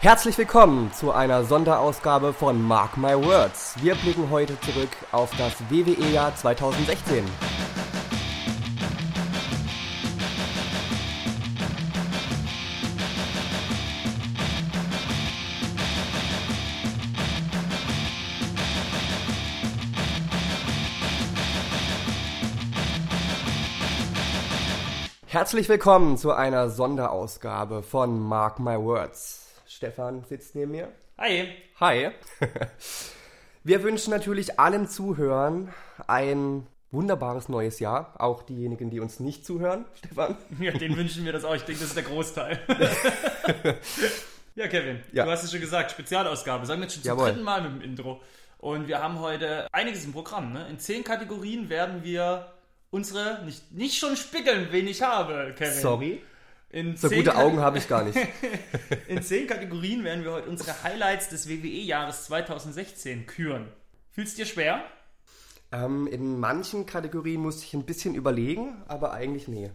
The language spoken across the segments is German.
Herzlich willkommen zu einer Sonderausgabe von Mark My Words. Wir blicken heute zurück auf das WWE-Jahr 2016. Herzlich willkommen zu einer Sonderausgabe von Mark My Words. Stefan sitzt neben mir. Hi. Hi. Wir wünschen natürlich allen Zuhörern ein wunderbares neues Jahr. Auch diejenigen, die uns nicht zuhören, Stefan. Ja, den wünschen wir das auch. Ich denke, das ist der Großteil. ja, Kevin, Ja. du hast es schon gesagt, Spezialausgabe. Sagen wir jetzt schon zum Jawohl. dritten Mal mit dem Intro. Und wir haben heute einiges im Programm. Ne? In zehn Kategorien werden wir unsere, nicht, nicht schon spickeln, wen ich habe, Kevin. Sorry. In So gute Augen habe ich gar nicht. In zehn Kategorien werden wir heute unsere Highlights des WWE-Jahres 2016 küren. Fühlst dir schwer? ähm, in manchen Kategorien musste ich ein bisschen überlegen, aber eigentlich nee.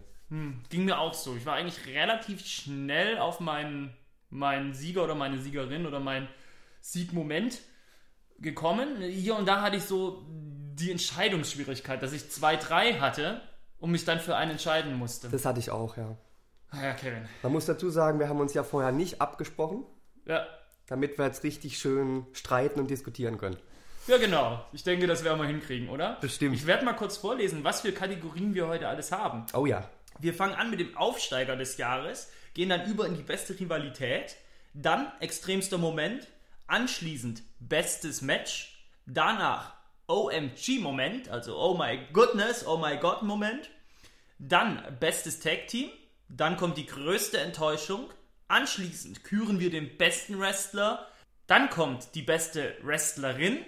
Ging mir auch so. Ich war eigentlich relativ schnell auf meinen, meinen Sieger oder meine Siegerin oder meinen Siegmoment gekommen. Hier und da hatte ich so die Entscheidungsschwierigkeit, dass ich zwei, drei hatte und mich dann für einen entscheiden musste. Das hatte ich auch, ja. Ah ja, Kevin. Man muss dazu sagen, wir haben uns ja vorher nicht abgesprochen, Ja. damit wir jetzt richtig schön streiten und diskutieren können. ja, genau. Ich denke, das werden wir hinkriegen, oder? Bestimmt. Ich werde mal kurz vorlesen, was für Kategorien wir heute alles haben. Oh ja. Wir fangen an mit dem Aufsteiger des Jahres, gehen dann über in die beste Rivalität, dann extremster Moment, anschließend bestes Match, danach OMG-Moment, also Oh my goodness, Oh my God Moment, dann bestes Tag Team, dann kommt die größte Enttäuschung, anschließend küren wir den besten Wrestler, dann kommt die beste Wrestlerin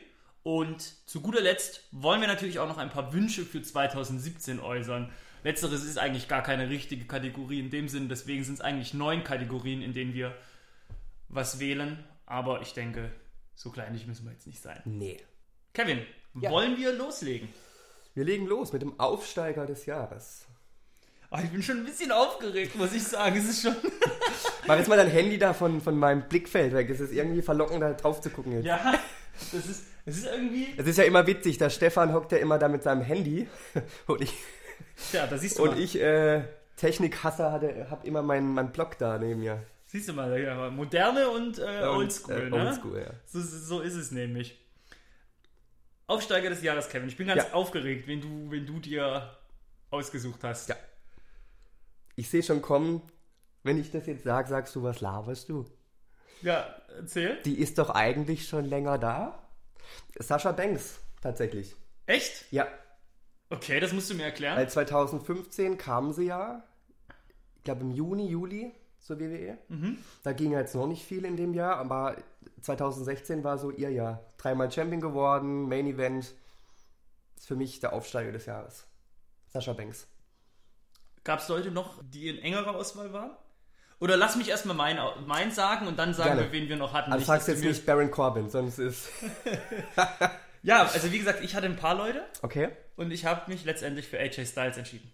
und zu guter Letzt wollen wir natürlich auch noch ein paar Wünsche für 2017 äußern. Letzteres ist eigentlich gar keine richtige Kategorie in dem Sinn, deswegen sind es eigentlich neun Kategorien, in denen wir was wählen. Aber ich denke, so kleinlich müssen wir jetzt nicht sein. Nee. Kevin, Ja. wollen wir loslegen? Wir legen los mit dem Aufsteiger des Jahres. Ah, ich bin schon ein bisschen aufgeregt, muss ich sagen. Es ist schon. Mach jetzt mal dein Handy da von, von meinem Blickfeld weg. Es ist irgendwie verlockend, da drauf zu gucken jetzt. Ja, das ist, das ist irgendwie. Es ist ja immer witzig, der Stefan hockt ja immer da mit seinem Handy und ich, Ja, da siehst du und mal. ich äh, Technikhasser, hatte, hab immer meinen meinen Block da neben mir. Siehst du mal, ja, moderne und äh, oldschool, äh, ne? Oldschool, ja. So, so ist es nämlich. Aufsteiger des Jahres, Kevin. Ich bin ganz Ja. aufgeregt, wenn du, wenn du dir ausgesucht hast. Ja. Ich sehe schon kommen, wenn ich das jetzt sage, sagst du, was laberst du? Ja, erzähl. Die ist doch eigentlich schon länger da. Sascha Banks, tatsächlich. Echt? Ja, Okay, das musst du mir erklären. weil 2015 kam sie ja, ich glaube im Juni, Juli zur WWE. Da ging jetzt noch nicht viel in dem Jahr, aber 2016 war so ihr Jahr. Dreimal Champion geworden, Main Event. Ist für mich der Aufsteiger des Jahres. Sascha Banks. Gab es Leute noch, die in engerer Auswahl waren? Oder lass mich erstmal mein, mein sagen und dann sagen Gerne. wir, wen wir noch hatten. Also Nicht, sagst jetzt nicht Baron Corbin, sonst ist. Ja, also wie gesagt, ich hatte ein paar Leute Okay. und ich habe mich letztendlich für AJ Styles entschieden.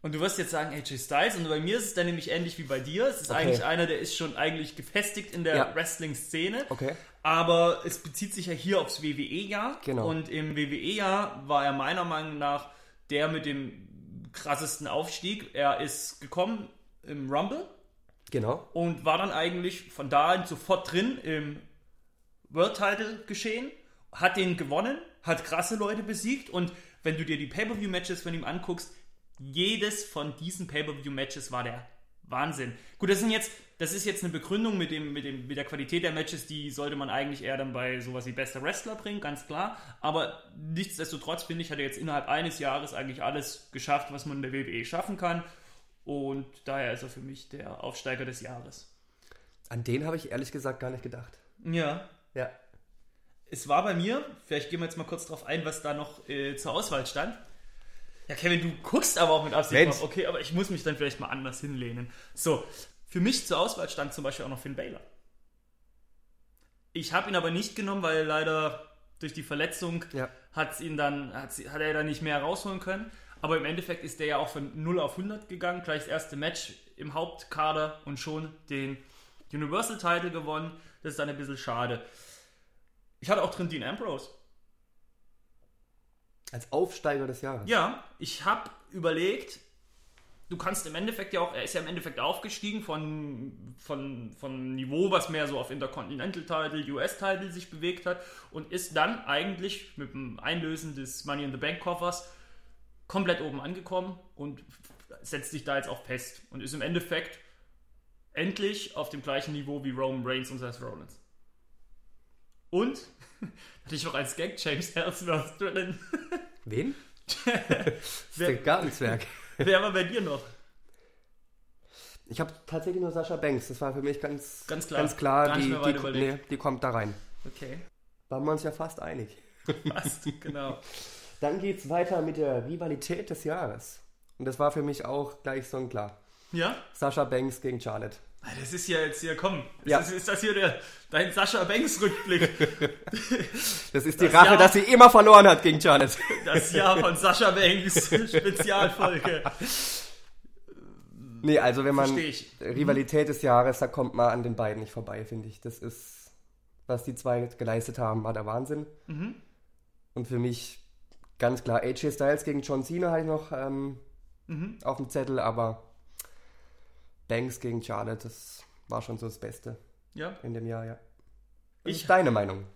Und du wirst jetzt sagen, AJ Styles, und bei mir ist es dann nämlich ähnlich wie bei dir. Es ist Okay. eigentlich einer, der ist schon eigentlich gefestigt in der Ja. Wrestling-Szene. Okay. Aber es bezieht sich ja hier aufs WWE-Jahr. Genau. Und im WWE-Jahr war er meiner Meinung nach der mit dem krassesten Aufstieg. Er ist gekommen im Rumble Genau. und war dann eigentlich von da an sofort drin im World Title geschehen, hat den gewonnen, hat krasse Leute besiegt und wenn du dir die Pay-Per-View-Matches von ihm anguckst, jedes von diesen Pay-Per-View-Matches war der Wahnsinn. Gut, das sind jetzt, das ist jetzt eine Begründung mit dem, mit dem, mit der Qualität der Matches, die sollte man eigentlich eher dann bei sowas wie bester Wrestler bringen, ganz klar. Aber nichtsdestotrotz finde ich, hat er jetzt innerhalb eines Jahres eigentlich alles geschafft, was man in der WWE schaffen kann. Und daher ist er für mich der Aufsteiger des Jahres. An den habe ich ehrlich gesagt gar nicht gedacht. Ja. Ja. Es war bei mir, vielleicht gehen wir jetzt mal kurz drauf ein, was da noch äh, zur Auswahl stand. Ja, Kevin, du guckst aber auch mit Absicht Mensch. Okay, aber ich muss mich dann vielleicht mal anders hinlehnen. So, für mich zur Auswahl stand zum Beispiel auch noch Finn Balor. Ich habe ihn aber nicht genommen, weil leider durch die Verletzung Ja. hat's ihn dann, hat's, hat er dann nicht mehr rausholen können. Aber im Endeffekt ist der ja auch von 0 auf 100 gegangen, gleich das erste Match im Hauptkader und schon den Universal Title gewonnen. Das ist dann ein bisschen schade. Ich hatte auch drin Dean Ambrose. Als Aufsteiger des Jahres. Ja, ich habe überlegt, du kannst im Endeffekt ja auch, er ist ja im Endeffekt aufgestiegen von, von, von Niveau, was mehr so auf Intercontinental-Title, US-Title sich bewegt hat und ist dann eigentlich mit dem Einlösen des Money in the Bank-Koffers komplett oben angekommen und setzt sich da jetzt auch fest und ist im Endeffekt endlich auf dem gleichen Niveau wie Roman Reigns und Seth Rollins. Und hatte ich auch als Gag James Ellsworth drin. Wen? das ist der Gartenzwerg. Wer war bei dir noch? Ich habe tatsächlich nur Sascha Banks. Das war für mich ganz, Ganz klar. Ganz klar die, die, nee, die kommt da rein. Okay. Waren wir uns ja fast einig. Passt, genau. Dann geht's weiter mit der Rivalität des Jahres. Und das war für mich auch gleich so ein klar. Ja? Sascha Banks gegen Charlotte. Ah, Das ist ja jetzt hier, komm. Ist, Ja. das, ist das hier der, dein Sascha Banks Rückblick? Das ist die Das Rache, Jahr- dass sie immer verloren hat gegen Charlotte. Das Jahr von Sascha Banks Spezialfolge. Nee, also wenn man ich. Rivalität des Jahres, da kommt man an den beiden nicht vorbei, finde ich. Das ist, was die zwei geleistet haben, war der Wahnsinn. Mhm. Und für mich ganz klar AJ Styles gegen John Cena hatte ich noch ähm, Mhm. auf dem Zettel, aber Banks gegen Charlotte, das war schon so das Beste Ja. in dem Jahr, ja. Ich- ist deine Meinung?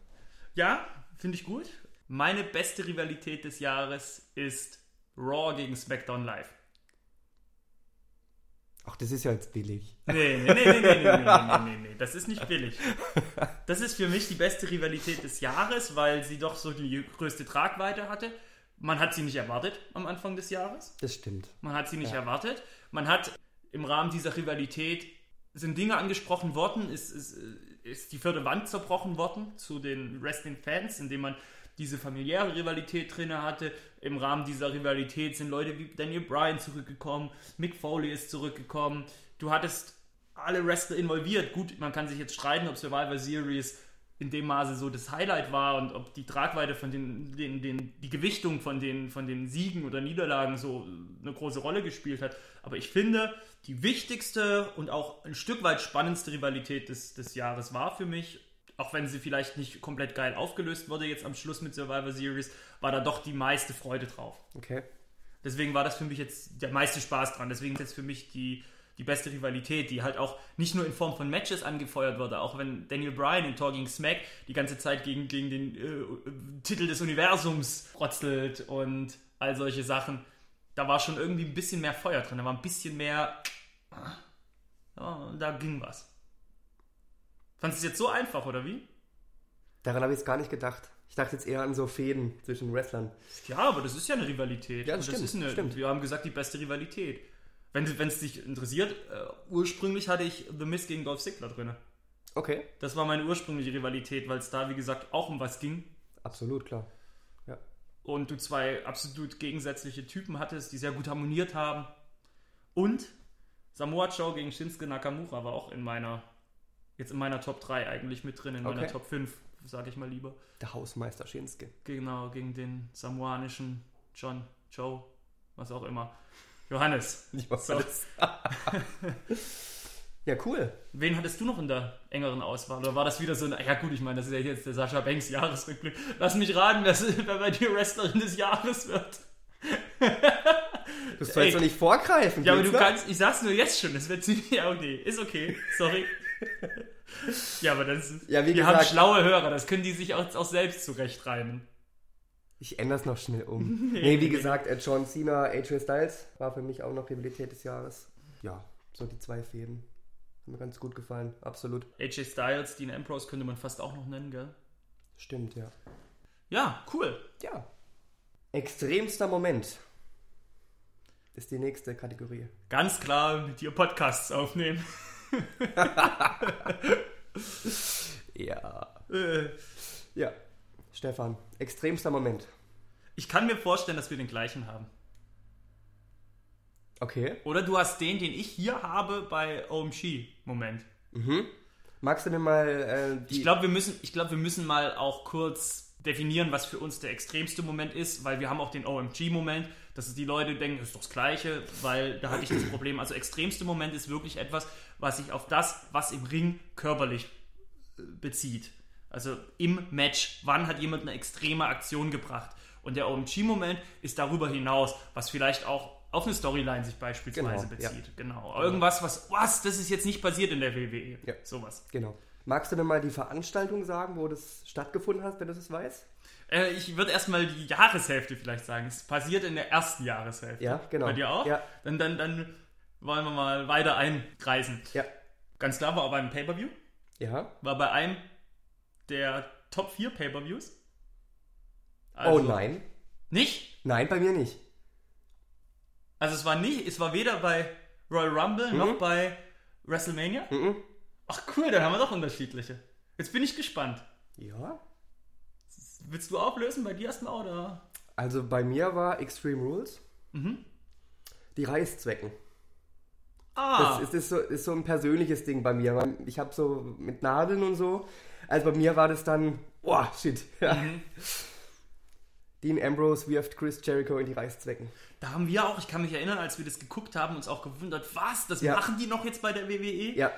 Ja, finde ich gut. Meine beste Rivalität des Jahres ist Raw gegen SmackDown Live. Ach, das ist ja jetzt billig. Nee, nee, nee, nee, nee, nee, nee, nee, nee, nee, das ist nicht billig. Das ist für mich die beste Rivalität des Jahres, weil sie doch so die größte Tragweite hatte. Man hat sie nicht erwartet am Anfang des Jahres. Das stimmt. Man hat sie nicht Ja. erwartet. Man hat im Rahmen dieser Rivalität sind Dinge angesprochen worden, ist, ist, ist die vierte Wand zerbrochen worden zu den Wrestling-Fans, indem man diese familiäre Rivalität drin hatte. Im Rahmen dieser Rivalität sind Leute wie Daniel Bryan zurückgekommen, Mick Foley ist zurückgekommen. Du hattest alle Wrestler involviert. Gut, man kann sich jetzt streiten, ob Survivor Series in dem Maße so das Highlight war und ob die Tragweite von den, den, den die Gewichtung von den, von den Siegen oder Niederlagen so eine große Rolle gespielt hat. Aber ich finde, die wichtigste und auch ein Stück weit spannendste Rivalität des, des Jahres war für mich, auch wenn sie vielleicht nicht komplett geil aufgelöst wurde jetzt am Schluss mit Survivor Series, war da doch die meiste Freude drauf. Okay. Deswegen war das für mich jetzt der meiste Spaß dran. Deswegen ist jetzt für mich die, die beste Rivalität, die halt auch nicht nur in Form von Matches angefeuert wurde, auch wenn Daniel Bryan in Talking Smack die ganze Zeit gegen, gegen den äh, Titel des Universums rotzelt und all solche Sachen. Da war schon irgendwie ein bisschen mehr Feuer drin, da war ein bisschen mehr. Ja, da ging was. Fandest du es jetzt so einfach, oder wie? Daran habe ich jetzt gar nicht gedacht. Ich dachte jetzt eher an so Fäden zwischen Wrestlern. Ja, aber das ist ja eine Rivalität. Ja, das stimmt, ist eine, stimmt. Wir haben gesagt, die beste Rivalität. Wenn es dich interessiert, äh, ursprünglich hatte ich The Miz gegen Dolph Ziggler drin. Okay. Das war meine ursprüngliche Rivalität, weil es da, wie gesagt, auch um was ging. Absolut, klar. Ja. Und du zwei absolut gegensätzliche Typen hattest, die sehr gut harmoniert haben. Und Samoa Joe gegen Shinsuke Nakamura war auch in meiner, jetzt in meiner Top 3 eigentlich mit drin, in meiner Okay. Top 5, sage ich mal lieber. Der Hausmeister Shinsuke. Genau, gegen den samoanischen John, Joe, was auch immer. Johannes. So. Ja, cool. Wen hattest du noch in der engeren Auswahl? Oder war das wieder so ein, ja gut, ich meine, das ist ja jetzt der Sascha Banks Jahresrückblick. Lass mich raten, dass wer bei dir Wrestlerin des Jahres wird. Du sollst Ey. doch nicht vorgreifen. Ja, aber du noch? kannst, ich sag's nur jetzt schon, das wird ziemlich, ja okay, ist okay, sorry. ja, aber das ist, Ja, wie wir haben gesagt- schlaue Hörer, das können die sich auch, auch selbst zurechtreimen. Ich ändere es noch schnell um. nee, wie gesagt, John Cena, AJ Styles war für mich auch noch Rivalität des Jahres. Ja, so die zwei Fäden. Haben mir ganz gut gefallen. Absolut. AJ Styles, Dean Ambrose könnte man fast auch noch nennen, gell? Stimmt, ja. Ja, cool. Ja. Extremster Moment ist die nächste Kategorie. Ganz klar mit dir Podcasts aufnehmen. Ja. Äh, Ja. Stefan, extremster Moment. Ich kann mir vorstellen, dass wir den gleichen haben. Okay. Oder du hast den, den ich hier habe bei OMG. Moment. Magst du mir mal äh. Ich glaube, wir müssen, ich glaube, wir müssen mal auch kurz definieren, was für uns der extremste Moment ist, weil wir haben auch den OMG-Moment. dass die Leute denken, ist doch das Gleiche, weil da hatte ich das Problem. Also extremste Moment ist wirklich etwas, was sich auf das, was im Ring körperlich äh, bezieht. Also im Match, wann hat jemand eine extreme Aktion gebracht? Und der OMG-Moment ist darüber hinaus, was vielleicht auch auf eine Storyline sich beispielsweise Genau, ja. bezieht. Genau. Irgendwas, was, was, das ist jetzt nicht passiert in der WWE. Ja. Sowas. Genau. Magst du denn mal die Veranstaltung sagen, wo das stattgefunden hat, wenn du das weißt? Äh, ich würde erstmal die Jahreshälfte vielleicht sagen. Es passiert in der ersten Jahreshälfte. Ja, genau. Bei dir auch? Ja. Dann, dann, dann wollen wir mal weiter einkreisen. Ja. Ganz klar war beim Pay-Per-View. Ja. War bei einem der Top 4 Pay-Per-Views. oh Also- nein. Nicht? Nein, bei mir nicht. Also es war nicht, es war weder bei Royal Rumble noch bei WrestleMania. Mhm. Ach cool, dann haben wir doch unterschiedliche. Jetzt bin ich gespannt. Ja. Willst du auflösen bei dir erstmal oder? Also bei mir war Extreme Rules. Mhm. Die Reißzwecken. Ah, Das ist, ist, so, ist so ein persönliches Ding bei mir. Ich habe so mit Nadeln und so. Also bei mir war das dann, oh shit. Ja. Mhm. Dean Ambrose wirft Chris Jericho in die Reißzwecken. da haben wir auch, ich kann mich erinnern, als wir das geguckt haben, uns auch gewundert, was, das Ja. machen die noch jetzt bei der WWE? Ja,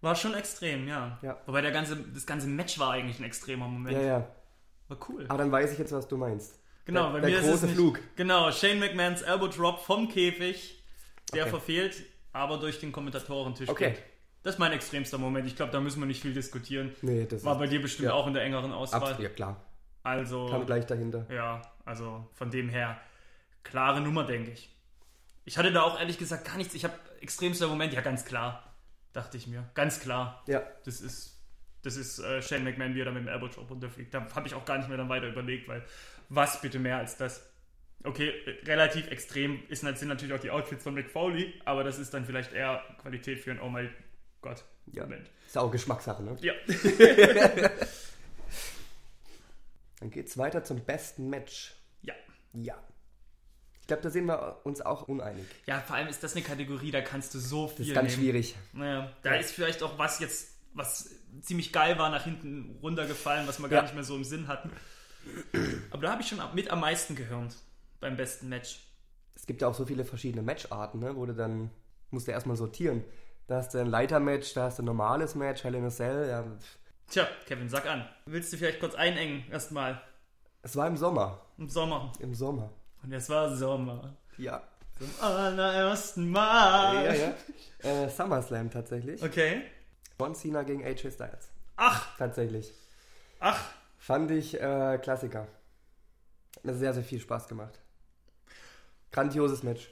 War schon extrem, ja. Ja. Wobei der ganze, das ganze Match war eigentlich ein extremer Moment. ja, ja. War cool. Aber dann weiß ich jetzt, was du meinst. Genau, der, bei der mir ist es große nicht, Flug. Genau, Shane McMahons Elbow Drop vom Käfig, der Okay. verfehlt, aber durch den Kommentatorentisch Okay. geht. Das ist mein extremster Moment. Ich glaube, da müssen wir nicht viel diskutieren. Nee, das War bei dir bestimmt ja. auch in der engeren Auswahl. absolut, ja klar. Also, Kam gleich dahinter. ja, also von dem her, klare Nummer, denke ich. Ich hatte da auch ehrlich gesagt gar nichts. Ich habe extremster Moment, ja, ganz klar, dachte ich mir. Ganz klar. Ja, Das ist, das ist äh, Shane McMahon, wie er da mit dem Elbow Drop runterfliegt. Da habe ich auch gar nicht mehr dann weiter überlegt, weil was bitte mehr als das? Okay, äh, relativ extrem ist, sind natürlich auch die Outfits von Mick Foley, aber das ist dann vielleicht eher Qualität für ein Oh mein Gott Ja. Moment. ist auch Geschmackssache, ne? Ja. Dann geht's weiter zum besten Match. ja. Ja. Ich glaube, da sind wir uns auch uneinig. Ja, vor allem ist das eine Kategorie, da kannst du so viel Das ist ganz nehmen. schwierig. Naja, da ist vielleicht auch was jetzt, was ziemlich geil war, nach hinten runtergefallen, was wir gar Ja. nicht mehr so im Sinn hatten. Aber da habe ich schon mit am meisten gehört beim besten Match. Es gibt ja auch so viele verschiedene Matcharten, ne? wo du dann musst du erstmal sortieren. Da hast du ein Leitermatch, da hast du ein normales Match, Hell in a Cell. Ja. Tja, Kevin, sag an. Willst du vielleicht kurz einengen erstmal Es war im Sommer. im Sommer? Im Sommer. Und es war Sommer. Ja. Zum allerersten Mal. Ja, ja. Äh, SummerSlam tatsächlich. Okay. John Cena gegen AJ Styles. Ach, Tatsächlich. ach. Fand ich äh, Klassiker. Hat mir sehr, sehr viel Spaß gemacht. Grandioses Match.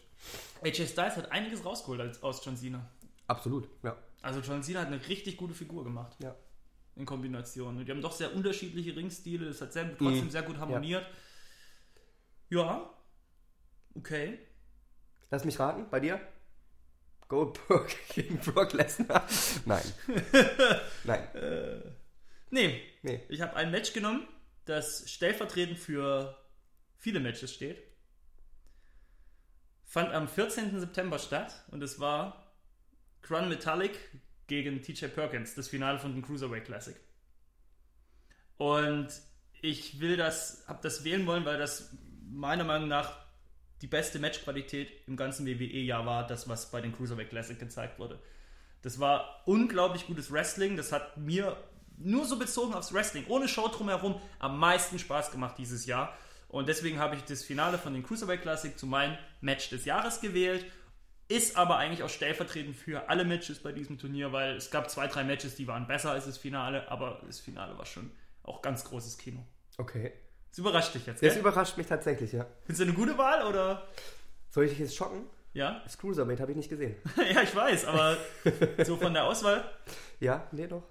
AJ Styles hat einiges rausgeholt als, aus John Cena. Absolut, ja. Also John Cena hat eine richtig gute Figur gemacht. ja. in Kombination. Und die haben doch sehr unterschiedliche Ringstile. Das hat sehr, trotzdem Mhm. sehr gut harmoniert. Ja. Okay. Lass mich raten, bei dir? Goldberg gegen Brock Lesnar? Nein. Nein. Nee, Nee. ich habe ein Match genommen, das stellvertretend für viele Matches steht. Fand am 14. September statt und es war Grun Metallic gegen TJ Perkins, das Finale von den Cruiserweight Classic. Und ich will das, habe das wählen wollen, weil das meiner Meinung nach die beste Matchqualität im ganzen WWE-Jahr war, das, was bei den Cruiserweight Classic gezeigt wurde. Das war unglaublich gutes Wrestling. Das hat mir nur so bezogen aufs Wrestling, ohne Show drumherum, am meisten Spaß gemacht dieses Jahr. Und deswegen habe ich das Finale von den Cruiserweight Classic zu meinem Match des Jahres gewählt. Ist aber eigentlich auch stellvertretend für alle Matches bei diesem Turnier, weil es gab zwei, drei Matches, die waren besser als das Finale, aber das Finale war schon auch ganz großes Kino. Okay. Das überrascht dich jetzt, Das gell? überrascht mich tatsächlich, ja. Findest du eine gute Wahl oder? Soll ich dich jetzt schocken? Ja? Das Cruiserweight habe ich nicht gesehen. ja, ich weiß, aber so von der Auswahl Ja, nee, doch.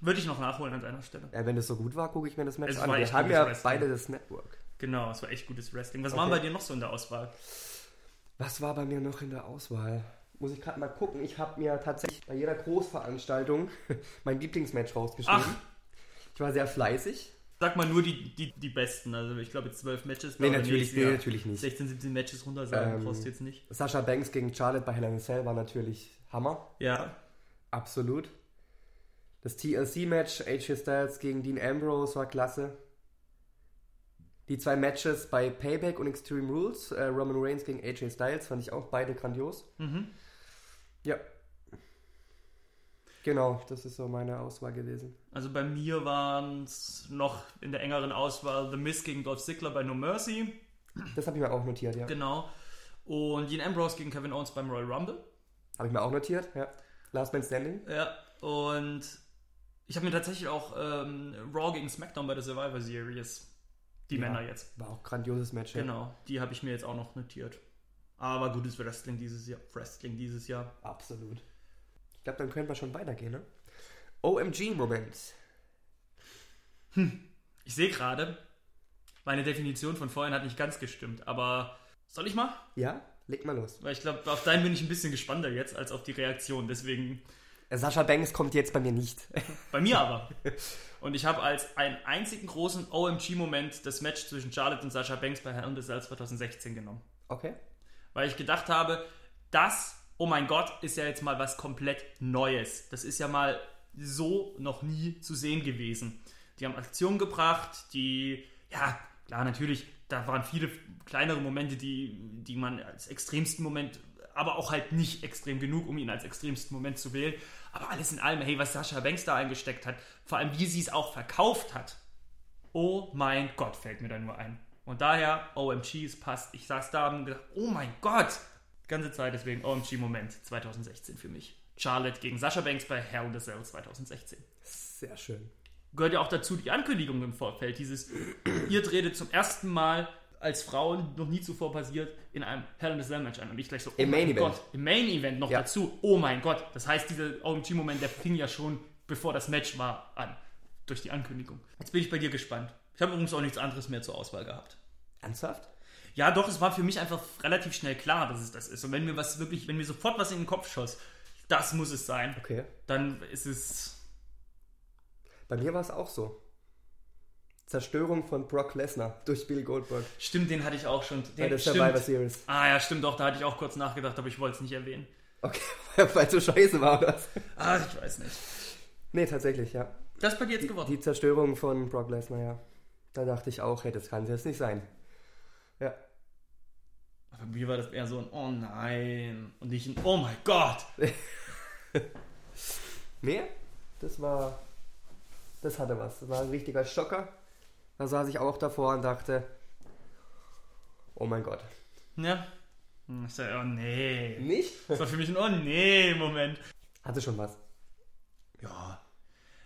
würde ich noch nachholen an deiner Stelle. Ja, wenn das so gut war, gucke ich mir das Match Es an. Wir haben ja Wrestling. beide das Network. Genau, es war echt gutes Wrestling. Was Okay. waren bei dir noch so in der Auswahl? Was war bei mir noch in der Auswahl? Muss ich gerade mal gucken. Ich habe mir tatsächlich bei jeder Großveranstaltung mein Lieblingsmatch rausgeschrieben. Ach. Ich war sehr fleißig. Sag mal nur die, die, die besten. Also ich glaube jetzt zwölf Matches. Nee, natürlich, nee, natürlich nicht. 16, 17 Matches runter sagen Ähm, brauchst du jetzt nicht. Sascha Banks gegen Charlotte bei Hell in Cell war natürlich Hammer. Ja. Absolut. Das TLC-Match AJ Styles gegen Dean Ambrose war klasse. Die zwei Matches bei Payback und Extreme Rules, äh, Roman Reigns gegen AJ Styles, fand ich auch beide grandios. Mhm. Ja. Genau, das ist so meine Auswahl gewesen. Also bei mir waren es noch in der engeren Auswahl The Miz gegen Dolph Ziggler bei No Mercy. Das habe ich mir auch notiert, ja. Genau. Und Dean Ambrose gegen Kevin Owens beim Royal Rumble. Habe ich mir auch notiert, ja. Last Man Standing. Ja, und ich habe mir tatsächlich auch ähm, Raw gegen SmackDown bei der Survivor Series, die Ja. Männer jetzt. War auch ein grandioses Match. Genau, die habe ich mir jetzt auch noch notiert. Aber gutes Wrestling dieses Jahr. Wrestling dieses Jahr. Absolut. Ich glaube, dann können wir schon weitergehen, ne? OMG-Moment. Ich sehe gerade, meine Definition von vorhin hat nicht ganz gestimmt, aber soll ich mal? Ja, leg mal los. Weil ich glaube, auf deinen bin ich ein bisschen gespannter jetzt als auf die Reaktion. Deswegen Sascha Banks kommt jetzt bei mir nicht. bei mir aber. Und ich habe als einen einzigen großen OMG-Moment das Match zwischen Charlotte und Sascha Banks bei the Cell 2016 genommen. Okay. Weil ich gedacht habe, das, oh mein Gott, ist ja jetzt mal was komplett Neues. Das ist ja mal so noch nie zu sehen gewesen. Die haben Aktionen gebracht, die, ja, klar, natürlich, da waren viele kleinere Momente, die, die man als extremsten Moment, aber auch halt nicht extrem genug, um ihn als extremsten Moment zu wählen. Aber alles in allem, hey, was Sascha Banks da eingesteckt hat, vor allem wie sie es auch verkauft hat, Oh mein Gott, fällt mir da nur ein. Und daher, OMG, es passt. Ich saß da und gedacht, oh mein Gott. Die ganze Zeit deswegen OMG-Moment 2016 für mich. Charlotte gegen Sascha Banks bei Hell in the Cell 2016. Sehr schön. Gehört ja auch dazu die Ankündigung im Vorfeld. Dieses, ihr tretet zum ersten Mal als Frauen, noch nie zuvor passiert, in einem Hell in a Cell Match an. Und ich gleich so, oh Im mein Main Event. Gott, im Main Event noch Ja. dazu. Oh mein Gott. Das heißt, dieser OMG-Moment, der fing ja schon, bevor das Match war, an. Durch die Ankündigung. Jetzt bin ich bei dir gespannt. Ich habe übrigens auch nichts anderes mehr zur Auswahl gehabt. Ernsthaft? Ja, doch, es war für mich einfach relativ schnell klar, dass es das ist. Und wenn mir was wirklich, wenn mir sofort was in den Kopf schoss, das muss es sein, Okay. dann ist es. Bei mir war es auch so. Zerstörung von Brock Lesnar durch Bill Goldberg Stimmt, den hatte ich auch schon. bei Den, der Survivor stimmt. Series. Ah ja, stimmt doch, da hatte ich auch kurz nachgedacht, aber ich wollte es nicht erwähnen. Okay, weil es so scheiße war das. Ah, ich weiß nicht. Nee, tatsächlich, ja. Das bei dir jetzt Die, geworden. die Zerstörung von Brock Lesnar, ja. Da dachte ich auch, hey, das kann es jetzt nicht sein. Ja. Bei mir war das eher so ein Oh nein und nicht ein Oh mein Gott. Nee, das war. Das hatte was. Das war ein richtiger Schocker. Da saß ich auch davor und dachte, oh mein Gott. Ja. Hm, Ich sag, oh nee. Nicht? Das war für mich ein Oh nee Moment. Hatte schon was. Ja.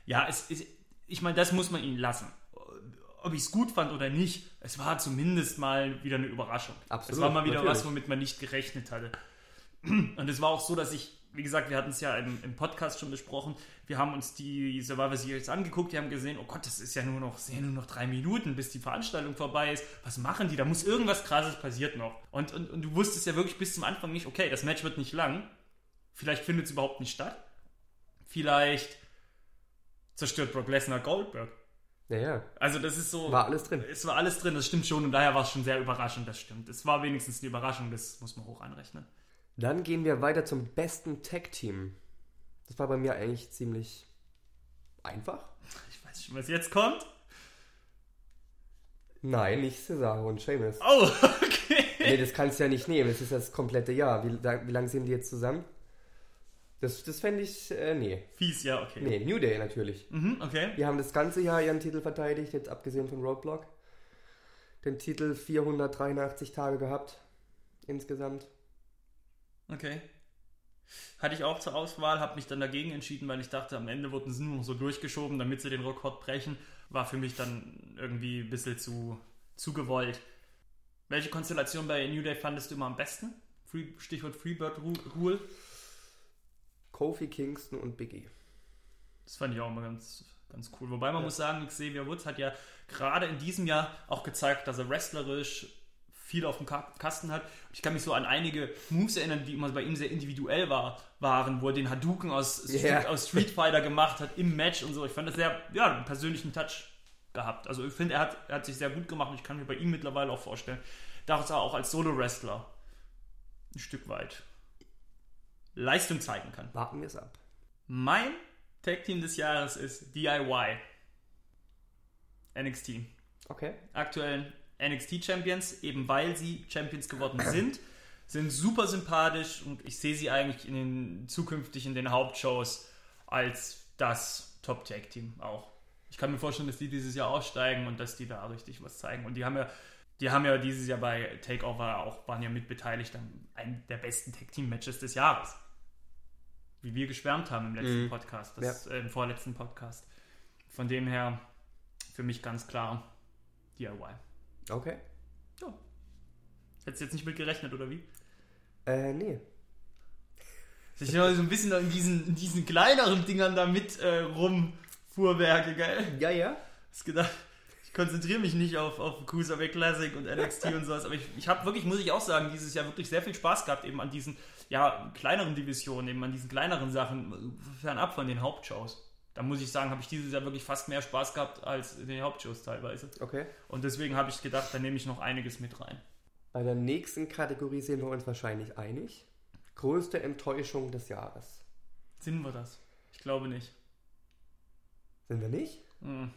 Ja, es ist, ich meine, das muss man ihnen lassen. Ob ich es gut fand oder nicht, es war zumindest mal wieder eine Überraschung. Absolut, Es war mal wieder natürlich. was, womit man nicht gerechnet hatte. Und es war auch so, dass ich, wie gesagt, wir hatten es ja im, im Podcast schon besprochen, wir haben uns die Survivor Series angeguckt, wir haben gesehen, oh Gott, das ist ja nur noch, ja nur noch drei Minuten, bis die Veranstaltung vorbei ist. Was machen die? Da muss irgendwas krasses passiert noch. Und, und, und du wusstest ja wirklich bis zum Anfang nicht, okay, das Match wird nicht lang. Vielleicht findet es überhaupt nicht statt. Vielleicht zerstört Brock Lesnar Goldberg. Ja, ja. Also das ist so. War alles drin. Es war alles drin, das stimmt schon und daher war es schon sehr überraschend, das stimmt. Es war wenigstens eine Überraschung, das muss man hoch anrechnen. Dann gehen wir weiter zum besten Tag-Team. Das war bei mir eigentlich ziemlich einfach. Ich weiß schon, was jetzt kommt. Nein, nicht Cesaro und Sheamus. Oh, okay. Nee, das kannst du ja nicht nehmen. Das ist das komplette Jahr. Wie, da, wie lange sind die jetzt zusammen? Das, das fände ich, äh, nee. Fies, ja, okay. Nee, New Day natürlich. Mhm, okay. Die haben das ganze Jahr ihren Titel verteidigt, jetzt abgesehen von Roadblock. Den Titel 483 Tage gehabt. Insgesamt. Okay. Hatte ich auch zur Auswahl, habe mich dann dagegen entschieden, weil ich dachte, am Ende wurden sie nur noch so durchgeschoben, damit sie den Rekord brechen. War für mich dann irgendwie ein bisschen zu, zu gewollt. Welche Konstellation bei New Day fandest du immer am besten? Free, Stichwort Freebird Ru- Rule. Kofi Kingston und Biggie. Das fand ich auch immer ganz, ganz cool. Wobei man muss sagen, Xavier Woods hat ja gerade in diesem Jahr auch gezeigt, dass er wrestlerisch viel auf dem Ka- Kasten hat. Ich kann mich so an einige Moves erinnern, die immer bei ihm sehr individuell war, waren, wo er den Hadouken aus, Street- Ja. aus Street Fighter gemacht hat im Match und so. Ich fand das sehr, ja, einen persönlichen Touch gehabt. Also ich finde, er hat, er hat sich sehr gut gemacht und ich kann mir bei ihm mittlerweile auch vorstellen, dass er auch als Solo-Wrestler ein Stück weit Leistung zeigen kann. Warten wir es ab. Mein Tag-Team des Jahres ist DIY. NXT. Okay. Aktuell NXT Champions, eben weil sie Champions geworden sind. Sind super sympathisch und ich sehe sie eigentlich in den, zukünftig in den Hauptshows als das Top-Tag-Team auch. Ich kann mir vorstellen, dass die dieses Jahr aussteigen und dass die da richtig was zeigen. Und die haben ja, die haben ja dieses Jahr bei Takeover auch, waren ja mitbeteiligt an einem der besten Tag-Team-Matches des Jahres. Wie wir geschwärmt haben im letzten Mhm. Podcast, das, äh, im vorletzten Podcast. Von dem her für mich ganz klar DIY. Okay. Ja. Hättest du jetzt nicht mit gerechnet, oder wie? Äh, nee. Ich ja so ein bisschen in diesen, in diesen kleineren Dingern da mit äh, rumfuhrwerke, gell? Ja, ja. Hast gedacht, ich konzentriere mich nicht auf, auf Cruiserweight Classic und NXT und sowas, aber ich, ich habe wirklich, muss ich auch sagen, dieses Jahr wirklich sehr viel Spaß gehabt, eben an diesen ja, kleineren Divisionen, eben an diesen kleineren Sachen, fernab von den Hauptshows. Da muss ich sagen, habe ich dieses Jahr wirklich fast mehr Spaß gehabt als in den Hauptshows teilweise. Okay. Und deswegen habe ich gedacht, da nehme ich noch einiges mit rein. Bei der nächsten Kategorie sind wir uns wahrscheinlich einig. Größte Enttäuschung des Jahres. Sind wir das? Ich glaube nicht. Sind wir nicht? Hm.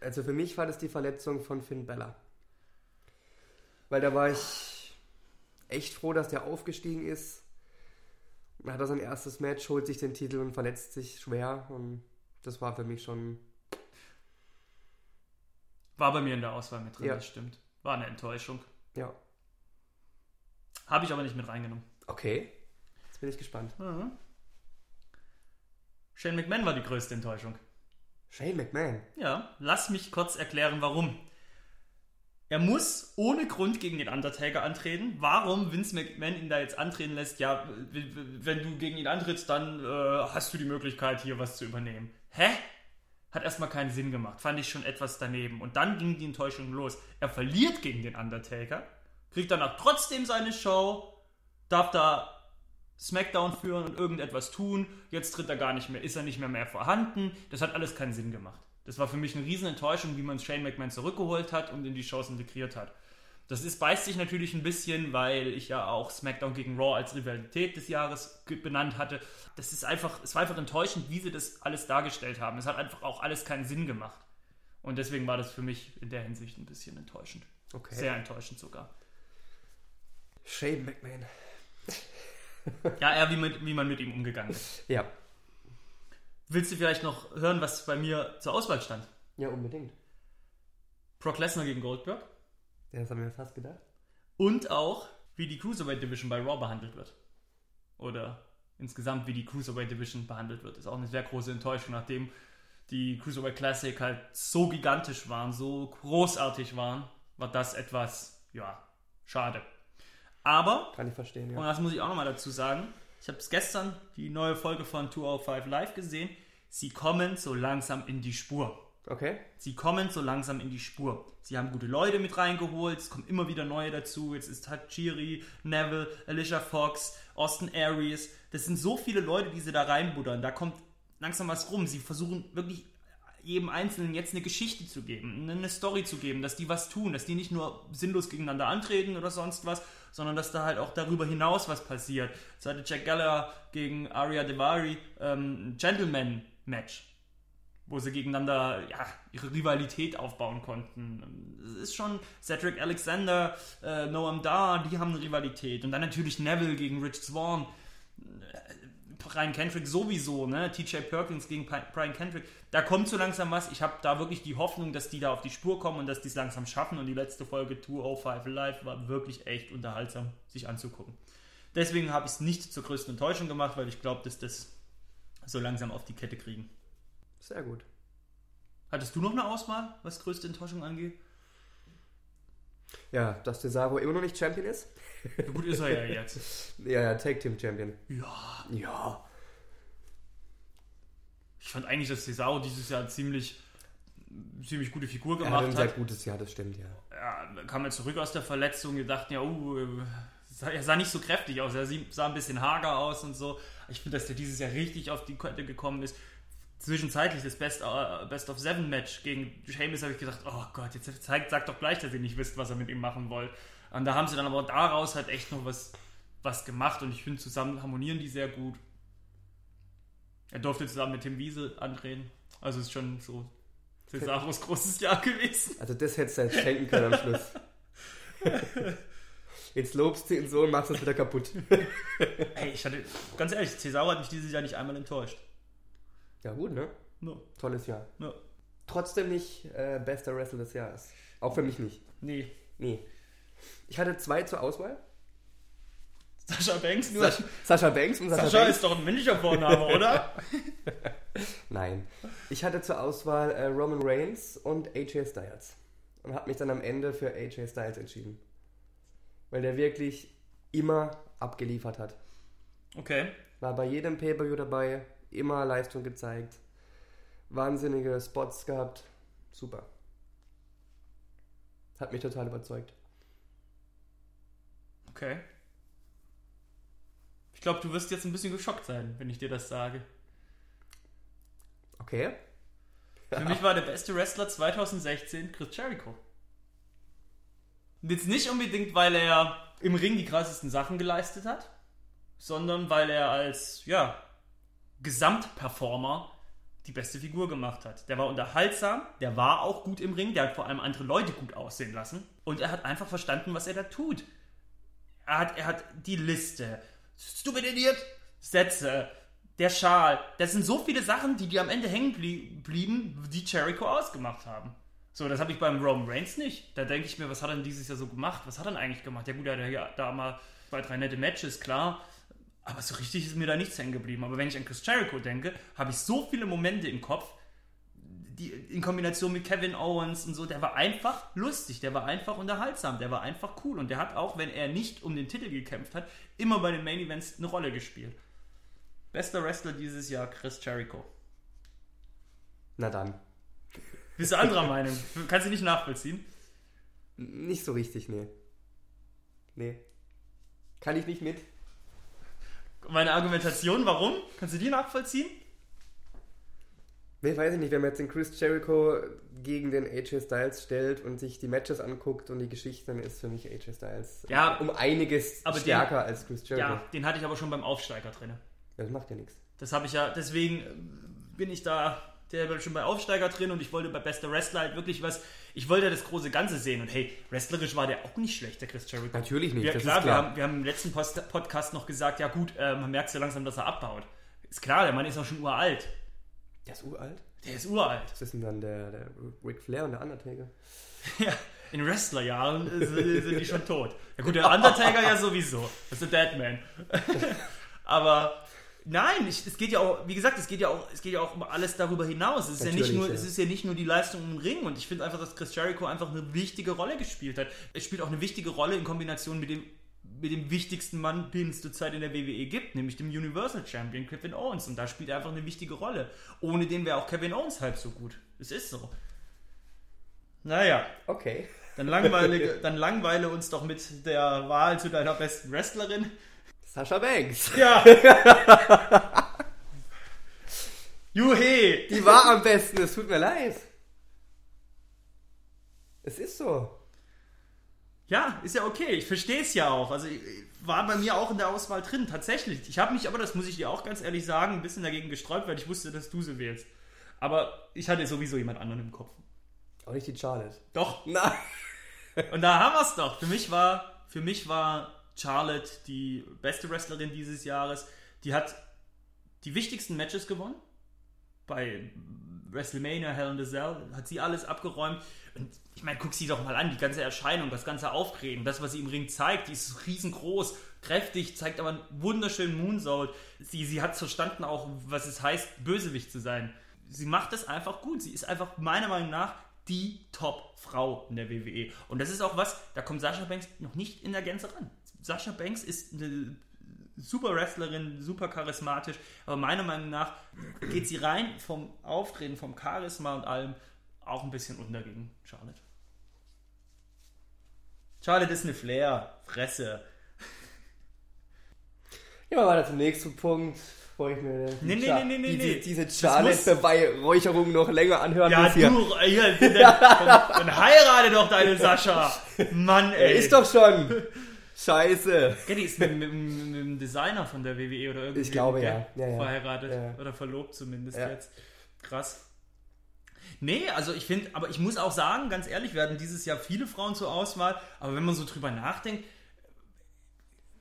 Also für mich war das die Verletzung von Finn Bella. Weil da war ich echt froh, dass der aufgestiegen ist. Hat er sein erstes Match, holt sich den Titel und verletzt sich schwer. Und das war für mich schon. War bei mir in der Auswahl mit drin, Ja. das stimmt. War eine Enttäuschung. Ja. Habe ich aber nicht mit reingenommen. Okay. Jetzt bin ich gespannt. Shane McMahon war die größte Enttäuschung. Shane McMahon. Ja, lass mich kurz erklären, warum. Er muss ohne Grund gegen den Undertaker antreten. Warum Vince McMahon ihn da jetzt antreten lässt, ja, wenn du gegen ihn antrittst, dann äh, hast du die Möglichkeit, hier was zu übernehmen. Hä? Hat erstmal keinen Sinn gemacht. Fand ich schon etwas daneben. Und dann ging die Enttäuschung los. Er verliert gegen den Undertaker, kriegt danach trotzdem seine Show, darf da Smackdown führen und irgendetwas tun. Jetzt tritt er gar nicht mehr, ist er nicht mehr mehr vorhanden. Das hat alles keinen Sinn gemacht. Das war für mich eine riesen Enttäuschung, wie man Shane McMahon zurückgeholt hat und in die Shows integriert hat. Das ist, beißt sich natürlich ein bisschen, weil ich ja auch SmackDown gegen Raw als Rivalität des Jahres benannt hatte. Das ist einfach, es war einfach enttäuschend, wie sie das alles dargestellt haben. Es hat einfach auch alles keinen Sinn gemacht. Und deswegen war das für mich in der Hinsicht ein bisschen enttäuschend. Okay. Sehr enttäuschend sogar. Shane McMahon. Ja, eher wie, mit, wie man mit ihm umgegangen ist. Ja. Willst du vielleicht noch hören, was bei mir zur Auswahl stand? Ja, unbedingt. Brock Lesnar gegen Goldberg Ja, das haben wir fast gedacht. und auch, wie die Cruiserweight Division bei Raw behandelt wird. Oder insgesamt, wie die Cruiserweight Division behandelt wird. Ist auch eine sehr große Enttäuschung, nachdem die Cruiserweight Classic halt so gigantisch waren, so großartig waren, war das etwas, ja, schade. Aber Kann ich verstehen, Und ja. das muss ich auch nochmal dazu sagen. Ich habe gestern die neue Folge von 205 Live gesehen. Sie kommen so langsam in die Spur. Okay. Sie kommen so langsam in die Spur. Sie haben gute Leute mit reingeholt, es kommen immer wieder neue dazu. Jetzt ist Hachiri, Neville, Alicia Fox, Austin Aries. Das sind so viele Leute, die sie da reinbuddern. Da kommt langsam was rum. Sie versuchen wirklich jedem Einzelnen jetzt eine Geschichte zu geben, eine Story zu geben, dass die was tun, dass die nicht nur sinnlos gegeneinander antreten oder sonst was, sondern dass da halt auch darüber hinaus was passiert. So hatte Jack Gallagher gegen Arya Devari ähm, ein Gentleman-Match wo sie gegeneinander ja, ihre Rivalität aufbauen konnten. Es ist schon Cedric Alexander, äh, Noam Dar, die haben eine Rivalität. Und dann natürlich Neville gegen Rich Swan, äh, Brian Kendrick sowieso, ne? TJ Perkins gegen Brian Kendrick. Da kommt so langsam was. Ich habe da wirklich die Hoffnung, dass die da auf die Spur kommen und dass die es langsam schaffen. Und die letzte Folge 205 Live war wirklich echt unterhaltsam, sich anzugucken. Deswegen habe ich es nicht zur größten Enttäuschung gemacht, weil ich glaube, dass das so langsam auf die Kette kriegen. Sehr gut. Hattest du noch eine Auswahl, was größte Enttäuschung angeht? Ja, dass Cesaro immer noch nicht Champion ist. Ja, gut ist er ja jetzt. Ja, ja, Tag Team Champion. Ja, Ja. ich fand eigentlich, dass Cesaro dieses Jahr ziemlich, ziemlich gute Figur Er hat ein gemacht sehr gutes Jahr, das stimmt, ja. Ja, kam er zurück aus der Verletzung. Wir dachten ja, oh, sah- er sah nicht so kräftig aus. Er sah ein bisschen hager aus und so. Ich finde, dass der dieses Jahr richtig auf die Kette gekommen ist. Zwischenzeitlich das Best, äh, Best of Seven Match gegen Sheamus habe ich gedacht, oh Gott, jetzt zeigt, sagt doch gleich, dass ihr nicht wisst, was ihr mit ihm machen wollt. Und da haben sie dann aber daraus halt echt noch was, was gemacht und ich finde, zusammen harmonieren die sehr gut. Er durfte zusammen mit Tim Wiese antreten. Also ist schon so Cesaros großes Jahr gewesen. Also das hättest du jetzt schenken können am Schluss. Jetzt lobst du ihn so und machst es wieder kaputt. Ey, ich hatte, ganz ehrlich, Cesaro hat mich dieses Jahr nicht einmal enttäuscht. Ja gut, ne? No. Tolles Jahr. No. Trotzdem nicht äh, bester Wrestler des Jahres. Auch für mich nicht. Nee. Nee. Ich hatte zwei zur Auswahl. Sascha Banks nur. Sascha, Sascha Banks und Sascha, Sascha Banks. ist doch ein männlicher Vorname, oder? Nein. Ich hatte zur Auswahl äh, Roman Reigns und AJ Styles. Und habe mich dann am Ende für AJ Styles entschieden. Weil der wirklich immer abgeliefert hat. Okay. War bei jedem Pay-Per-View dabei, immer Leistung gezeigt. Wahnsinnige Spots gehabt. Super. Hat mich total überzeugt. Okay. Ich glaube, du wirst jetzt ein bisschen geschockt sein, wenn ich dir das sage. Okay. Für mich war der beste Wrestler 2016 Chris Jericho. Jetzt nicht unbedingt, weil er im Ring die krassesten Sachen geleistet hat, sondern weil er als, ja, Gesamtperformer die beste Figur gemacht hat. Der war unterhaltsam, der war auch gut im Ring, der hat vor allem andere Leute gut aussehen lassen und er hat einfach verstanden, was er da tut. Er hat, er hat die Liste, Stupid Idiot, Sätze, der Schal. Das sind so viele Sachen, die dir am Ende hängen blie- blieben, die Jericho ausgemacht haben. So, das habe ich beim Roman Reigns nicht. Da denke ich mir, was hat er denn dieses Jahr so gemacht? Was hat er denn eigentlich gemacht? Ja gut, er hat ja da mal zwei, drei nette Matches, klar. Aber so richtig ist mir da nichts hängen geblieben. Aber wenn ich an Chris Jericho denke, habe ich so viele Momente im Kopf, die in Kombination mit Kevin Owens und so, der war einfach lustig, der war einfach unterhaltsam, der war einfach cool und der hat auch, wenn er nicht um den Titel gekämpft hat, immer bei den Main Events eine Rolle gespielt. Bester Wrestler dieses Jahr, Chris Jericho. Na dann. Bist du anderer Meinung? Kannst du nicht nachvollziehen? Nicht so richtig, nee. Nee. Kann ich nicht mit. Meine Argumentation, warum? Kannst du die nachvollziehen? Nee, weiß ich nicht, wenn man jetzt den Chris Jericho gegen den AJ Styles stellt und sich die Matches anguckt und die Geschichte, dann ist für mich AJ Styles Ja, um einiges aber den- stärker als Chris Jericho. Ja, den hatte ich aber schon beim Aufsteiger drin. Das macht ja nichts. Das habe ich ja, deswegen bin ich da, der war schon bei Aufsteiger drin und ich wollte bei Bester Wrestler halt wirklich was, ich wollte das große Ganze sehen und hey, wrestlerisch war der auch nicht schlecht, der Chris Jericho. Natürlich nicht, Ja, das klar, ist Wir, klar. haben, wir haben im letzten Post Podcast noch gesagt, ja gut, äh, man merkt so langsam, dass er abbaut. Ist klar, der Mann ist auch schon uralt. Der ist uralt. Der ist uralt. Was ist denn dann der, der Ric Flair und der Undertaker? Ja, in Wrestlerjahren äh, sind sind die schon tot. Ja gut, der Undertaker ja sowieso. Das ist der Deadman. Aber nein, ich, es geht ja auch, wie gesagt, es geht ja auch, es geht ja auch um alles darüber hinaus. Es ist ja nicht nur, ja. es ist ja nicht nur die Leistung im Ring und ich finde einfach, dass Chris Jericho einfach eine wichtige Rolle gespielt hat. Er spielt auch eine wichtige Rolle in Kombination mit dem mit dem wichtigsten Mann, den es zurzeit in der WWE gibt, nämlich dem Universal Champion Kevin Owens. Und da spielt er einfach eine wichtige Rolle. Ohne den wäre auch Kevin Owens halb so gut. Es ist so. Naja, Okay. dann langweile, dann langweile uns doch mit der Wahl zu deiner besten Wrestlerin. Sascha Banks. Ja. Juhe. Die war am besten, es tut mir leid. Es ist so. Ja, ist ja okay. Ich verstehe es ja auch. Also war bei mir auch in der Auswahl drin, tatsächlich. Ich habe mich aber, das muss ich dir auch ganz ehrlich sagen, ein bisschen dagegen gesträubt, weil ich wusste, dass du sie wählst. Aber ich hatte sowieso jemand anderen im Kopf. Auch nicht die Charlotte. Doch. Nein. Und da haben wir es doch. Für mich war, für mich war Charlotte die beste Wrestlerin dieses Jahres. Die hat die wichtigsten Matches gewonnen. Bei WrestleMania, Hell in a Cell, hat sie alles abgeräumt. Und ich meine, guck sie doch mal an, die ganze Erscheinung, das ganze Aufreden, das, was sie im Ring zeigt, die ist riesengroß, kräftig, zeigt aber einen wunderschönen Moonsault. Sie, sie hat verstanden auch, was es heißt, Bösewicht zu sein. Sie macht das einfach gut. Sie ist einfach meiner Meinung nach die Top-Frau in der WWE. Und das ist auch was, da kommt Sascha Banks noch nicht in der Gänze ran. Sascha Banks ist eine super Wrestlerin, super charismatisch, aber meiner Meinung nach geht sie rein vom Auftreten, vom Charisma und allem auch ein bisschen unter gegen Charlotte. Charlotte ist eine Flair, Fresse. Gehen wir weiter zum nächsten Punkt, wo ich mir die Nee, nee, nee, nee, nee, diese, nee. diese Charlotte-Beweihräucherung noch länger anhören Ja, muss hier. du, hier, dann, dann heirate doch deine Sascha. Mann, Er ey. ist doch schon. Scheiße. Getty ist mit, mit, mit dem Designer von der WWE oder irgendwie Ich glaube, ja. Ja, ja. verheiratet Ja. oder verlobt zumindest Ja. jetzt. Krass. Nee, also ich finde, aber ich muss auch sagen, ganz ehrlich, wir hatten dieses Jahr viele Frauen zur Auswahl, aber wenn man so drüber nachdenkt,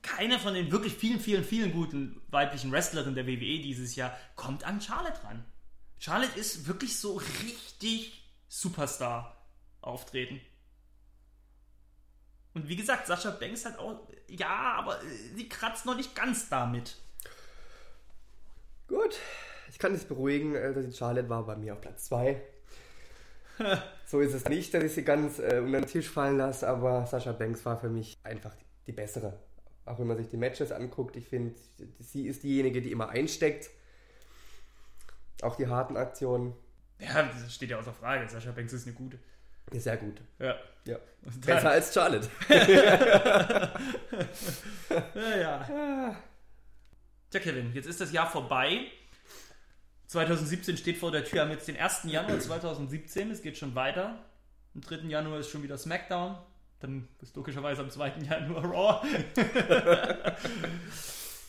keiner von den wirklich vielen, vielen, vielen guten weiblichen Wrestlerinnen der WWE dieses Jahr kommt an Charlotte ran. Charlotte ist wirklich so richtig Superstar auftreten. Und wie gesagt, Sascha Banks hat auch, ja, aber sie kratzt noch nicht ganz damit. Gut, ich kann dich beruhigen, also die Charlotte war bei mir auf Platz 2. so ist es nicht, dass ich sie ganz äh, unter den Tisch fallen lasse, aber Sascha Banks war für mich einfach die, die bessere. Auch wenn man sich die Matches anguckt, ich finde, sie ist diejenige, die immer einsteckt. Auch die harten Aktionen. Ja, das steht ja außer Frage. Sascha Banks ist eine gute. Sehr gut. Ja. ja. Besser als Charlotte. ja, ja. Tja, Kevin, jetzt ist das Jahr vorbei. 2017 steht vor der Tür. Wir haben jetzt den 1. Januar 2017. Es geht schon weiter. Am 3. Januar ist schon wieder SmackDown. Dann ist logischerweise am 2. Januar Raw.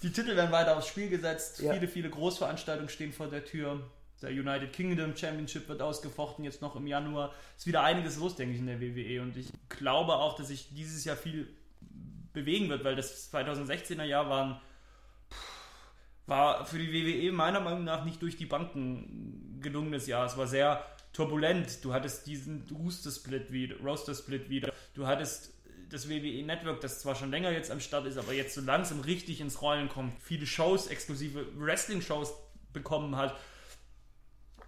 Die Titel werden weiter aufs Spiel gesetzt. Ja. Viele, viele Großveranstaltungen stehen vor der Tür. Der United Kingdom Championship wird ausgefochten, jetzt noch im Januar. Ist wieder einiges los, denke ich, in der WWE. Und ich glaube auch, dass sich dieses Jahr viel bewegen wird, weil das 2016er Jahr waren, war für die WWE meiner Meinung nach nicht durch die Banken gelungenes Jahr. Es war sehr turbulent. Du hattest diesen Rooster-Split wieder, Roster-Split wieder. Du hattest das WWE Network, das zwar schon länger jetzt am Start ist, aber jetzt so langsam richtig ins Rollen kommt, viele Shows, exklusive Wrestling-Shows bekommen hat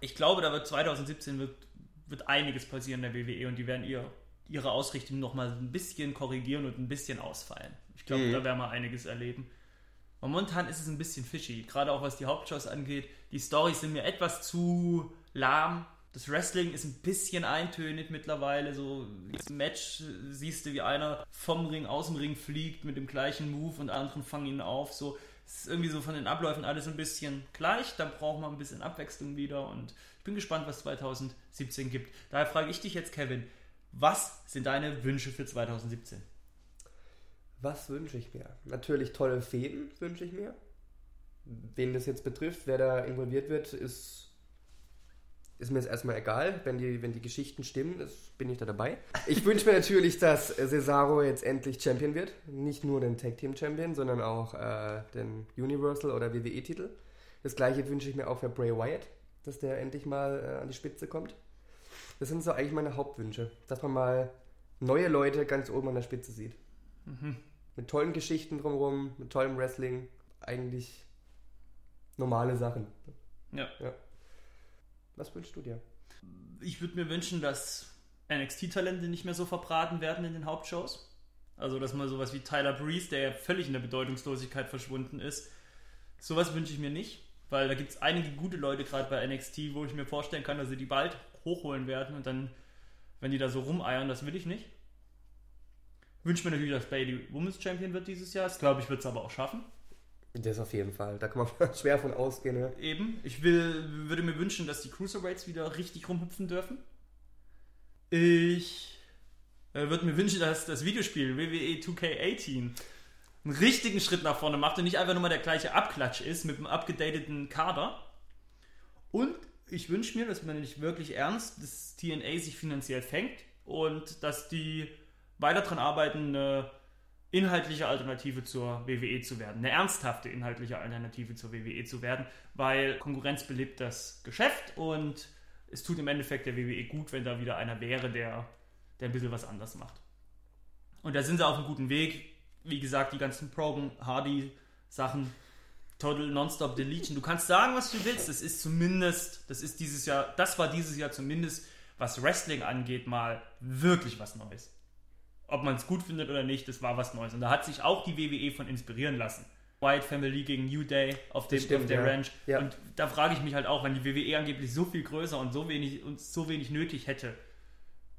ich glaube, da wird 2017 wird, wird einiges passieren in der WWE und die werden ihr, ihre Ausrichtung nochmal ein bisschen korrigieren und ein bisschen ausfallen. Ich glaube, mhm. da werden wir einiges erleben. Und momentan ist es ein bisschen fishy, gerade auch was die Hauptshows angeht. Die Storys sind mir etwas zu lahm. Das Wrestling ist ein bisschen eintönig mittlerweile. So im Match siehst du, wie einer vom Ring aus dem Ring fliegt mit dem gleichen Move und anderen fangen ihn auf. So es ist irgendwie so von den Abläufen alles ein bisschen gleich. Da braucht man ein bisschen Abwechslung wieder und ich bin gespannt, was 2017 gibt. Daher frage ich dich jetzt, Kevin, was sind deine Wünsche für 2017? Was wünsche ich mir? Natürlich tolle Fäden wünsche ich mir. Wen das jetzt betrifft, wer da involviert wird, ist ist mir jetzt erstmal egal. Wenn die, wenn die Geschichten stimmen, ist, bin ich da dabei. Ich wünsche mir natürlich, dass Cesaro jetzt endlich Champion wird. Nicht nur den Tag Team Champion, sondern auch äh, den Universal oder WWE-Titel. Das gleiche wünsche ich mir auch für Bray Wyatt, dass der endlich mal äh, an die Spitze kommt. Das sind so eigentlich meine Hauptwünsche. Dass man mal neue Leute ganz oben an der Spitze sieht. Mhm. Mit tollen Geschichten drumherum, mit tollem Wrestling. Eigentlich normale Sachen. Ja. ja. Was wünschst du dir? Ich würde mir wünschen, dass NXT-Talente nicht mehr so verbraten werden in den Hauptshows. Also, dass mal sowas wie Tyler Breeze, der ja völlig in der Bedeutungslosigkeit verschwunden ist, sowas wünsche ich mir nicht, weil da gibt es einige gute Leute gerade bei NXT, wo ich mir vorstellen kann, dass sie die bald hochholen werden und dann, wenn die da so rumeiern, das will ich nicht. Wünsche mir natürlich, dass Bailey Women's Champion wird dieses Jahr. Das glaube ich, wird es aber auch schaffen. Das auf jeden Fall. Da kann man schwer von ausgehen. Ja. Eben. Ich will, würde mir wünschen, dass die Cruiserweights wieder richtig rumhüpfen dürfen. Ich äh, würde mir wünschen, dass das Videospiel WWE 2K18 einen richtigen Schritt nach vorne macht und nicht einfach nur mal der gleiche Abklatsch ist mit einem abgedateten Kader. Und ich wünsche mir, dass man nicht wirklich ernst, dass TNA sich finanziell fängt und dass die weiter daran arbeiten, eine inhaltliche Alternative zur WWE zu werden, eine ernsthafte inhaltliche Alternative zur WWE zu werden, weil Konkurrenz belebt das Geschäft und es tut im Endeffekt der WWE gut, wenn da wieder einer wäre, der, der ein bisschen was anders macht. Und da sind sie auf einem guten Weg. Wie gesagt, die ganzen Progen, Hardy-Sachen, Total Nonstop Deletion. Du kannst sagen, was du willst. Das ist zumindest, das ist dieses Jahr, das war dieses Jahr zumindest, was Wrestling angeht, mal wirklich was Neues ob man es gut findet oder nicht, das war was Neues. Und da hat sich auch die WWE von inspirieren lassen. White Family gegen New Day auf, dem, stimmt, auf der ja. Ranch. Ja. Und da frage ich mich halt auch, wenn die WWE angeblich so viel größer und so wenig und so wenig nötig hätte,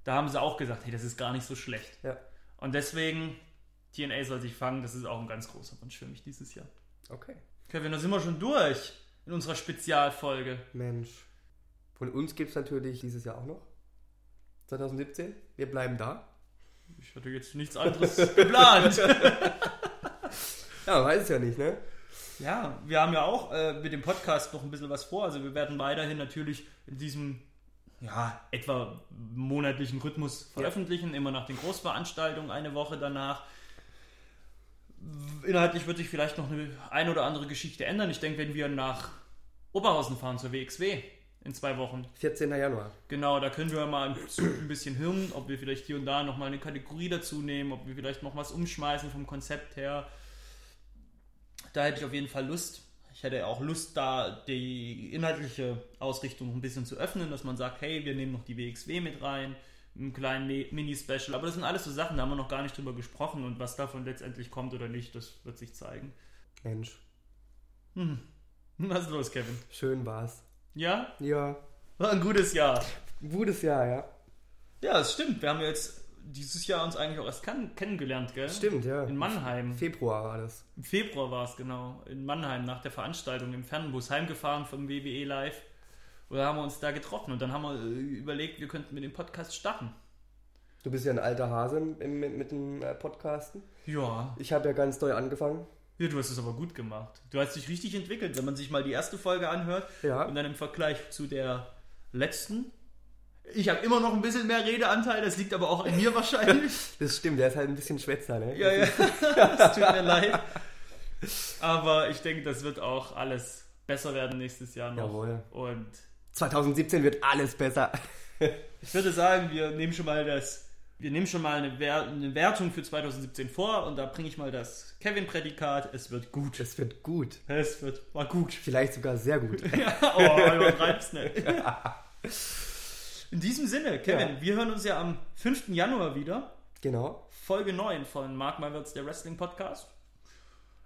da haben sie auch gesagt, hey, das ist gar nicht so schlecht. Ja. Und deswegen, TNA soll sich fangen, das ist auch ein ganz großer Wunsch für mich dieses Jahr. Okay. Kevin, da sind wir schon durch in unserer Spezialfolge. Mensch. Von uns gibt es natürlich dieses Jahr auch noch. 2017. Wir bleiben da. Ich hatte jetzt nichts anderes geplant. ja, weiß es ja nicht, ne? Ja, wir haben ja auch äh, mit dem Podcast noch ein bisschen was vor. Also wir werden weiterhin natürlich in diesem ja, etwa monatlichen Rhythmus veröffentlichen, immer nach den Großveranstaltungen, eine Woche danach. Inhaltlich wird sich vielleicht noch eine ein oder andere Geschichte ändern. Ich denke, wenn wir nach Oberhausen fahren zur WXW in zwei Wochen. 14. Januar. Genau, da können wir mal ein bisschen hirnen, ob wir vielleicht hier und da nochmal eine Kategorie dazu nehmen, ob wir vielleicht noch was umschmeißen vom Konzept her. Da hätte ich auf jeden Fall Lust. Ich hätte auch Lust, da die inhaltliche Ausrichtung ein bisschen zu öffnen, dass man sagt, hey, wir nehmen noch die WXW mit rein, einen kleinen Mini-Special. Aber das sind alles so Sachen, da haben wir noch gar nicht drüber gesprochen und was davon letztendlich kommt oder nicht, das wird sich zeigen. Mensch. Hm. Was ist los, Kevin? Schön war's. Ja? Ja. War ein gutes Jahr. Ein gutes Jahr, ja. Ja, das stimmt. Wir haben jetzt dieses Jahr uns eigentlich auch erst kennengelernt, gell? Stimmt, ja. In Mannheim. Februar war das. Im Februar war es, genau. In Mannheim nach der Veranstaltung im Fernbus heimgefahren vom WWE Live. Und da haben wir uns da getroffen und dann haben wir äh, überlegt, wir könnten mit dem Podcast starten. Du bist ja ein alter Hase mit, mit dem äh, Podcasten. Ja. Ich habe ja ganz neu angefangen. Ja, du hast es aber gut gemacht. Du hast dich richtig entwickelt, wenn man sich mal die erste Folge anhört Ja. und dann im Vergleich zu der letzten. Ich habe immer noch ein bisschen mehr Redeanteil, das liegt aber auch an mir wahrscheinlich. Das stimmt, der ist halt ein bisschen Schwätzer, ne? Ja, ja, das tut mir leid. Aber ich denke, das wird auch alles besser werden nächstes Jahr noch. Jawohl. Und 2017 wird alles besser. ich würde sagen, wir nehmen schon mal das, wir nehmen schon mal eine, Wer eine Wertung für 2017 vor und da bringe ich mal das Kevin-Prädikat. Es wird gut. Es wird gut. Es wird, war gut. Vielleicht sogar sehr gut. Ja, oh, übertreib's nicht. In diesem Sinne, Kevin, Ja. wir hören uns ja am 5. Januar wieder. Genau. Folge 9 von Mark My Words, der Wrestling Podcast.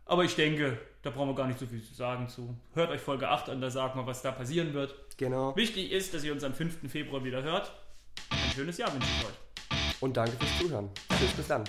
Aber ich denke, da brauchen wir gar nicht so viel zu sagen zu. Hört euch Folge 8 an, da sagen wir, was da passieren wird. Genau. Wichtig ist, dass ihr uns am 5. Februar wieder hört. Ein schönes Jahr wünsche ich euch. Und danke fürs Zuhören. Tschüss, bis dann.